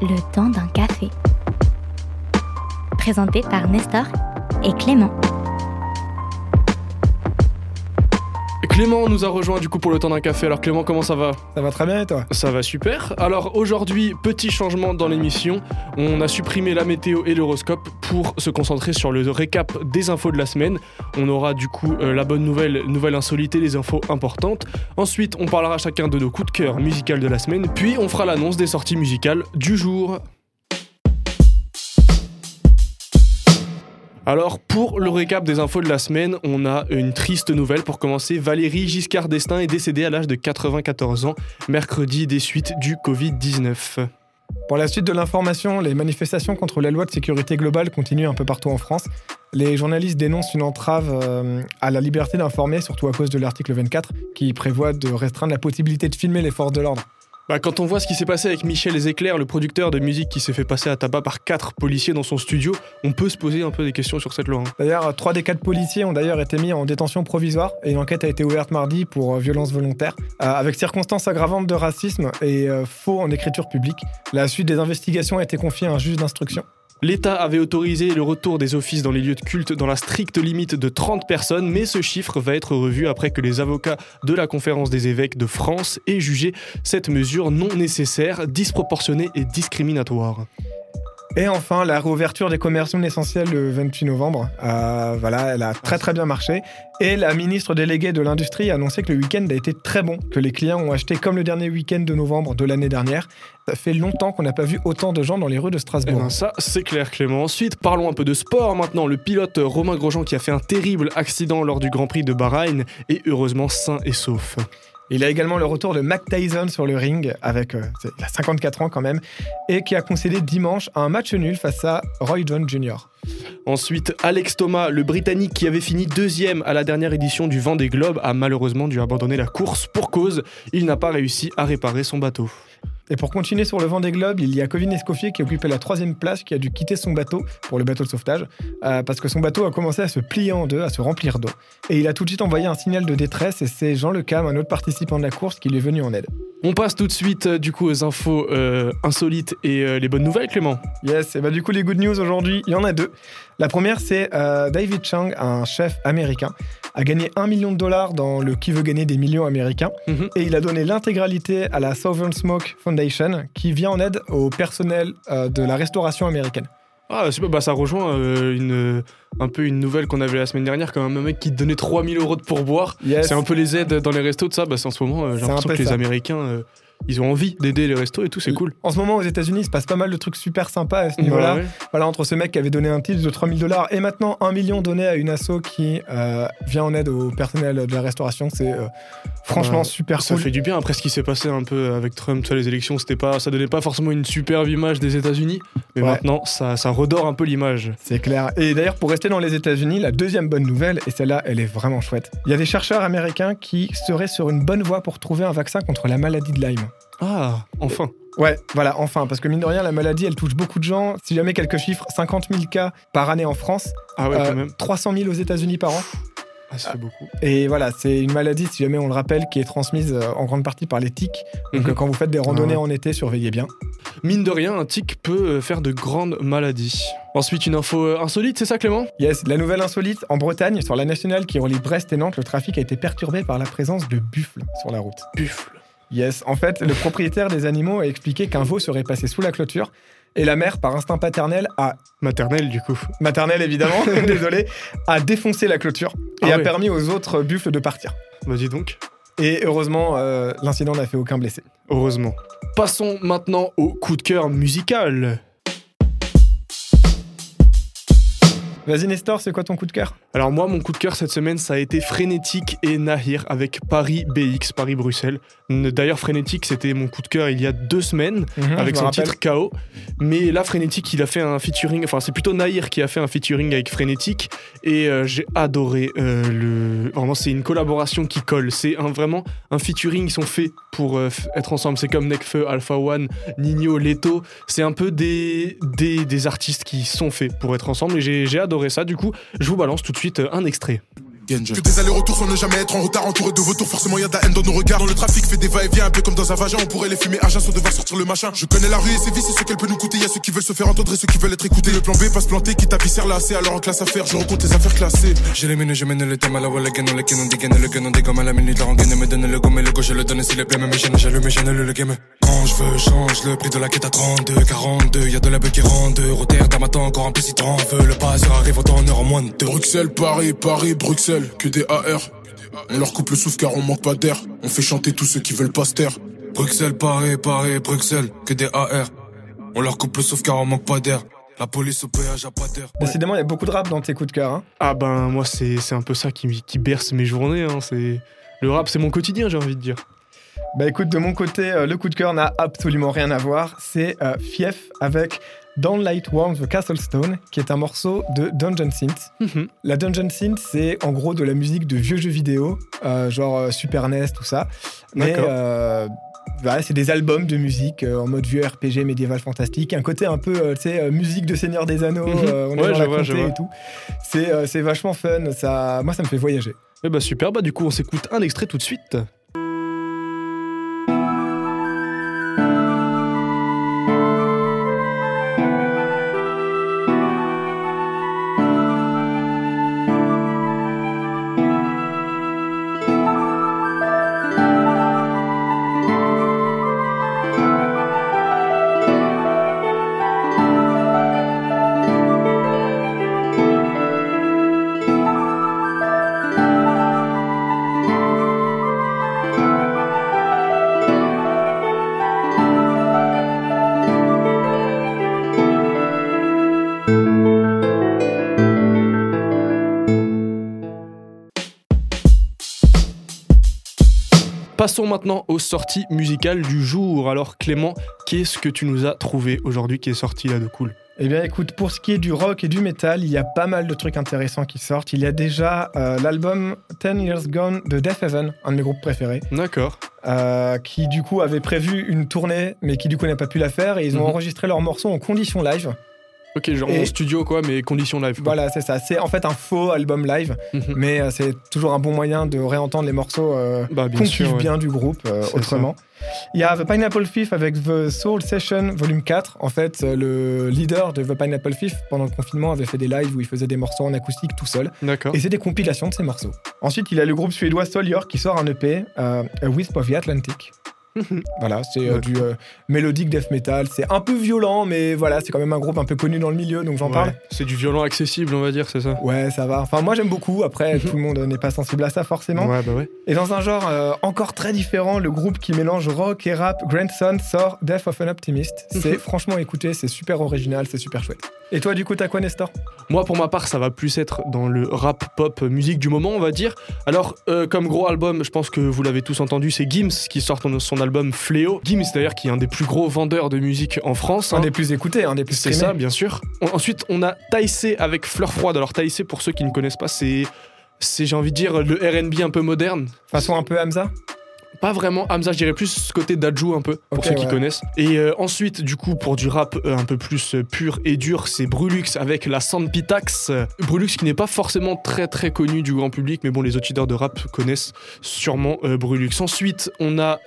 Le temps d'un café. Présenté par Nestor et Clément. Clément nous a rejoint du coup pour le temps d'un café. Alors Clément, comment ça va? Ça va très bien et toi? Ça va super. Alors aujourd'hui, petit changement dans l'émission. On a supprimé la météo et l'horoscope pour se concentrer sur le récap des infos de la semaine. On aura du coup euh, la bonne nouvelle, nouvelle insolite et les infos importantes. Ensuite, on parlera chacun de nos coups de cœur musicaux de la semaine. Puis on fera l'annonce des sorties musicales du jour. Alors, pour le récap des infos de la semaine, on a une triste nouvelle pour commencer. Valérie Giscard d'Estaing est décédée à l'âge de 94 ans, mercredi des suites du Covid-19. Pour la suite de l'information, les manifestations contre la loi de sécurité globale continuent un peu partout en France. Les journalistes dénoncent une entrave euh, à la liberté d'informer, surtout à cause de l'article 24, qui prévoit de restreindre la possibilité de filmer les forces de l'ordre. Bah, quand on voit ce qui s'est passé avec Michel Éclairs, le producteur de musique qui s'est fait passer à tabac par quatre policiers dans son studio, on peut se poser un peu des questions sur cette loi. D'ailleurs, trois des quatre policiers ont d'ailleurs été mis en détention provisoire et une enquête a été ouverte mardi pour euh, violence volontaire, euh, avec circonstances aggravantes de racisme et euh, faux en écriture publique. La suite des investigations a été confiée à un juge d'instruction. L'État avait autorisé le retour des offices dans les lieux de culte dans la stricte limite de 30 personnes, mais ce chiffre va être revu après que les avocats de la Conférence des évêques de France aient jugé cette mesure non nécessaire, disproportionnée et discriminatoire. Et enfin, la réouverture des commerces non essentiels le 28 novembre. Euh, voilà, elle a très très bien marché. Et la ministre déléguée de l'Industrie a annoncé que le week-end a été très bon, que les clients ont acheté comme le dernier week-end de novembre de l'année dernière. Ça fait longtemps qu'on n'a pas vu autant de gens dans les rues de Eh Strasbourg. ben ça, c'est clair Clément. Ensuite, parlons un peu de sport maintenant. Le pilote Romain Grosjean qui a fait un terrible accident lors du Grand Prix de Bahreïn est heureusement sain et sauf. Il a également le retour de Mac Tyson sur le ring, avec euh, c'est- il a 54 ans quand même, et qui a concédé dimanche un match nul face à Roy Jones Jr. Ensuite, Alex Thomas, le Britannique qui avait fini deuxième à la dernière édition du Vendée Globe, a malheureusement dû abandonner la course pour cause. Il n'a pas réussi à réparer son bateau. Et pour continuer sur le vent des globes, il y a Covin Escoffier qui occupait la troisième place, qui a dû quitter son bateau pour le bateau de sauvetage, euh, parce que son bateau a commencé à se plier en deux, à se remplir d'eau. Et il a tout de suite envoyé un signal de détresse, et c'est Jean Le Cam, un autre participant de la course, qui lui est venu en aide. On passe tout de suite euh, du coup aux infos euh, insolites et euh, les bonnes nouvelles Clément. Yes, et bah du coup les good news aujourd'hui, il y en a deux. La première c'est David Chang, un chef américain, a gagné un million de dollars dans le Qui veut gagner des millions américains, Mhm. et il a donné l'intégralité à la Southern Smoke Foundation, qui vient en aide au personnel euh, de la restauration américaine. Ah super, bah ça rejoint euh, une, un peu une nouvelle qu'on avait la semaine dernière quand même un mec qui donnait 3000 euros de pourboire. Yes. C'est un peu les aides dans les restos de ça, bah c'est en ce moment euh, j'ai l'impression que les. Américains euh, ils ont envie d'aider les restos et tout, c'est cool. En ce moment, aux États-Unis, il se passe pas mal de trucs super sympas à ce niveau-là. Ouais, ouais. Voilà, entre ce mec qui avait donné un titre de 3000 dollars et maintenant un million donné à une asso qui euh, vient en aide au personnel de la restauration, c'est euh, franchement Ouais, super Ça cool. fait du bien après ce qui s'est passé un peu avec Trump, tu vois, les élections, c'était pas, ça donnait pas forcément une superbe image des États-Unis, mais Ouais. maintenant ça, ça redore un peu l'image. C'est clair. Et d'ailleurs, pour rester dans les États-Unis, la deuxième bonne nouvelle, et celle-là, elle est vraiment chouette. Il y a des chercheurs américains qui seraient sur une bonne voie pour trouver un vaccin contre la maladie de Lyme. Ah, enfin. Ouais, voilà, enfin, parce que mine de rien, la maladie, elle touche beaucoup de gens. Si jamais quelques chiffres, 50 000 cas par année en France, Ah ouais, euh, quand même. 300 000 aux États-Unis par an. Ah, ça fait beaucoup. Et voilà, c'est une maladie, si jamais on le rappelle, qui est transmise euh, en grande partie par les tiques. Donc Mhm. euh, quand vous faites des randonnées Ah ouais. en été, surveillez bien. Mine de rien, un tic peut euh, faire de grandes maladies. Ensuite, une info insolite, c'est ça Clément? Yes, la nouvelle insolite, en Bretagne, sur la nationale qui relie Brest et Nantes, le trafic a été perturbé par la présence de buffles sur la route. Buffle. Yes, en fait, le propriétaire des animaux a expliqué qu'un veau serait passé sous la clôture. Et la mère, par instinct paternel, a Maternelle du coup. maternel évidemment, désolé, a défoncé la clôture et Ah a permis aux autres buffles de partir. Bah dis donc. Et heureusement, euh, l'incident n'a fait aucun blessé. Heureusement. Passons maintenant au coup de cœur musical. Vas-y Nestor, c'est quoi ton coup de cœur? Alors moi, mon coup de cœur cette semaine, ça a été Frénétique et Nahir avec Paris BX, Paris-Bruxelles. D'ailleurs, Frénétique, c'était mon coup de cœur il y a deux semaines. Mhm, avec son rappelle. titre KO. Mais là, Frénétique, il a fait un featuring, enfin, c'est plutôt Nahir qui a fait un featuring avec Frénétique. Et euh, j'ai adoré euh, le. Vraiment, c'est une collaboration qui colle. C'est un, vraiment un featuring, ils sont faits pour euh, être ensemble. C'est comme Nekfeu, Alpha One, Nino, Leto. C'est un peu des, des, des artistes qui sont faits pour être ensemble. Et j'ai j'ai adoré ça. Du coup, je vous balance tout de suite euh, un extrait. Que des allers-retours sans ne jamais être en retard, entouré de vautours, forcément y a de la haine dans nos regards. Dans le trafic fait des va-et-vient, un peu comme dans un vagin, on pourrait les fumer à sans devoir sortir le machin. Je connais la rue et ses vies, c'est ce qu'elle peut nous coûter. Y a ceux qui veulent se faire entendre et ceux qui veulent être écoutés. Le plan B pas se planter, qui t'a là assez, alors en classe à faire, je rencontre les affaires classées. J'ai les mines, je mène le thème à la wall, le gain, le gain, on dégaine, le gain, on dégomme à la minute, la rengaine, me donne le gomme et le gauche, je le donne s'il est bien, mais j'aime, j'allume, j'aime le game. Quand je veux, change le prix de la quête à 32, 42, y a de la beuh qui rentre, Rotterdam attend encore un peu si t'en veux, le passeur arrive autant en heure en moins de Bruxelles, Paris, Paris, Bruxelles, que des AR. On leur coupe le souffle car on manque pas d'air. On fait chanter tous ceux qui veulent pas se taire. Bruxelles, Paris, Paris, Bruxelles, que des AR. On leur coupe le souffle car on manque pas d'air. La police au péage a pas d'air. Décidément, il y a beaucoup de rap dans tes coups de cœur. Hein. Ah ben moi c'est un peu ça qui, qui berce mes journées. Hein. C'est le rap, c'est mon quotidien, j'ai envie de dire. Bah écoute, de mon côté, euh, le coup de cœur n'a absolument rien à voir. C'est euh, Fief avec Light Warm the Castle Stone, qui est un morceau de Dungeon Synth. Mhm. La Dungeon Synth, c'est en gros de la musique de vieux jeux vidéo, euh, genre Super NES, tout ça. Mais c'est des albums de musique en mode vieux RPG médiéval fantastique. Un côté un peu, tu sais, musique de Seigneur des Anneaux, mhm. on est dans la vois, et tout. C'est vachement fun, ça, moi ça me fait voyager. Eh bah super, bah du coup on s'écoute un extrait tout de suite. Passons maintenant aux sorties musicales du jour. Alors Clément, qu'est-ce que tu nous as trouvé aujourd'hui qui est sorti là de cool? Eh bien écoute, pour ce qui est du rock et du metal, il y a pas mal de trucs intéressants qui sortent. Il y a déjà euh, l'album 10 Years Gone de Death Heaven, un de mes groupes préférés. D'accord. Euh, qui du coup avait prévu une tournée, mais qui du coup n'a pas pu la faire. Et ils ont mhm. enregistré leurs morceaux en conditions live. Ok, genre en studio quoi, mais conditions live. Voilà, c'est ça. C'est en fait un faux album live, mhm. mais euh, c'est toujours un bon moyen de réentendre les morceaux euh, bah, bien du groupe euh, autrement. Il y a The Pineapple Thief avec The Soul Session Volume 4. En fait, le leader de The Pineapple Thief pendant le confinement avait fait des lives où il faisait des morceaux en acoustique tout seul. D'accord. Et c'est des compilations de ces morceaux. Ensuite, il y a le groupe suédois Solior qui sort un EP, A Wisp of the Atlantic. voilà, c'est euh, du euh, mélodique death metal. C'est un peu violent, mais voilà, c'est quand même un groupe un peu connu dans le milieu, donc j'en parle. C'est du violent accessible, on va dire, c'est ça? Ouais, ça va. Enfin, moi j'aime beaucoup. Après, tout le monde n'est pas sensible à ça forcément. Ouais, bah ouais. Et dans un genre euh, encore très différent, le groupe qui mélange rock et rap, Grandson, sort Death of an Optimist. C'est franchement écouté, c'est super original, c'est super chouette. Et toi, du coup, t'as quoi, Nestor? Moi, pour ma part, ça va plus être dans le rap pop musique du moment, on va dire. Alors, comme gros album, je pense que vous l'avez tous entendu, c'est Gims qui sort son album Fléau. Gims d'ailleurs qui est un des plus gros vendeurs de musique en France. Un hein. des plus écoutés, un des plus C'est ça, bien sûr. ensuite, on a Taïsé avec Fleur Froide. Alors Taïsé, pour ceux qui ne connaissent pas, c'est, c'est j'ai envie de dire, le R&B un peu moderne. Façon un peu Hamza? Pas vraiment Hamza, je dirais plus ce côté d'Adju un peu, pour ceux qui connaissent. Et euh, ensuite, du coup, pour du rap euh, un peu plus euh, pur et dur, c'est Brulux avec la Sandpitax. Brulux qui n'est pas forcément très très connu du grand public, mais bon, les auditeurs de rap connaissent sûrement Brulux. Ensuite, on a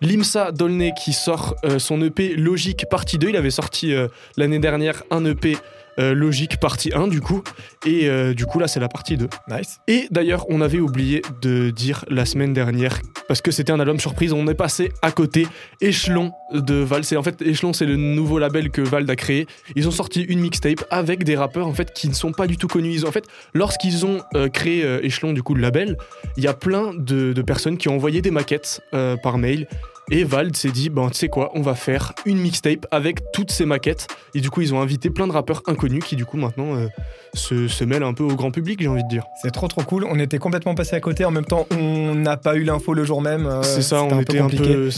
Limsa Dolnay qui sort son EP Logique partie 2. Il avait sorti l'année dernière un EP euh, logique partie 1 du coup. Et euh, du coup là c'est la partie 2. Nice. Et d'ailleurs on avait oublié de dire la semaine dernière, parce que c'était un album surprise, on est passé à côté Échelon de Val. C'est en fait Échelon c'est le nouveau label que Vald a créé. Ils ont sorti une mixtape avec des rappeurs en fait qui ne sont pas du tout connus. Ils ont, en fait lorsqu'ils ont euh, créé Échelon du coup le label, il y a plein de, de, personnes qui ont envoyé des maquettes par mail et Vald s'est dit, ben, tu sais quoi, on va faire une mixtape avec toutes ces maquettes. Et du coup, ils ont invité plein de rappeurs inconnus qui, du coup, maintenant euh, se, se, mêlent un peu au grand public, j'ai envie de dire. C'est trop trop cool. On était complètement passé à côté. En même temps, on n'a pas eu l'info le jour même. Euh, c'est ça, on était, un peu,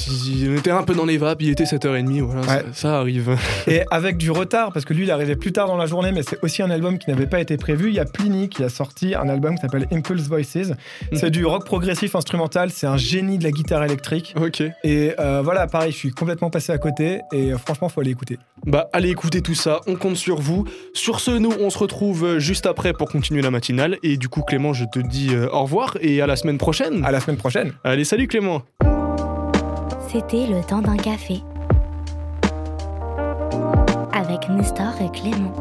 on était un peu dans les vapes. Il était 7h30. Voilà, ça, arrive. Et avec du retard, parce que lui, il arrivait plus tard dans la journée, mais c'est aussi un album qui n'avait pas été prévu. Il y a Pliny qui a sorti un album qui s'appelle Impulse Voices. C'est du rock progressif instrumental. C'est un génie de la guitare électrique. Ok. Et Et euh, voilà, pareil, je suis complètement passé à côté et euh, franchement, faut aller écouter. Bah allez écouter tout ça, on compte sur vous. Sur ce, nous on se retrouve euh, juste après pour continuer la matinale. Et du coup Clément, je te dis euh, au revoir et à la semaine prochaine. À la semaine prochaine. Allez, salut Clément. C'était le temps d'un café. Avec Nestor et Clément.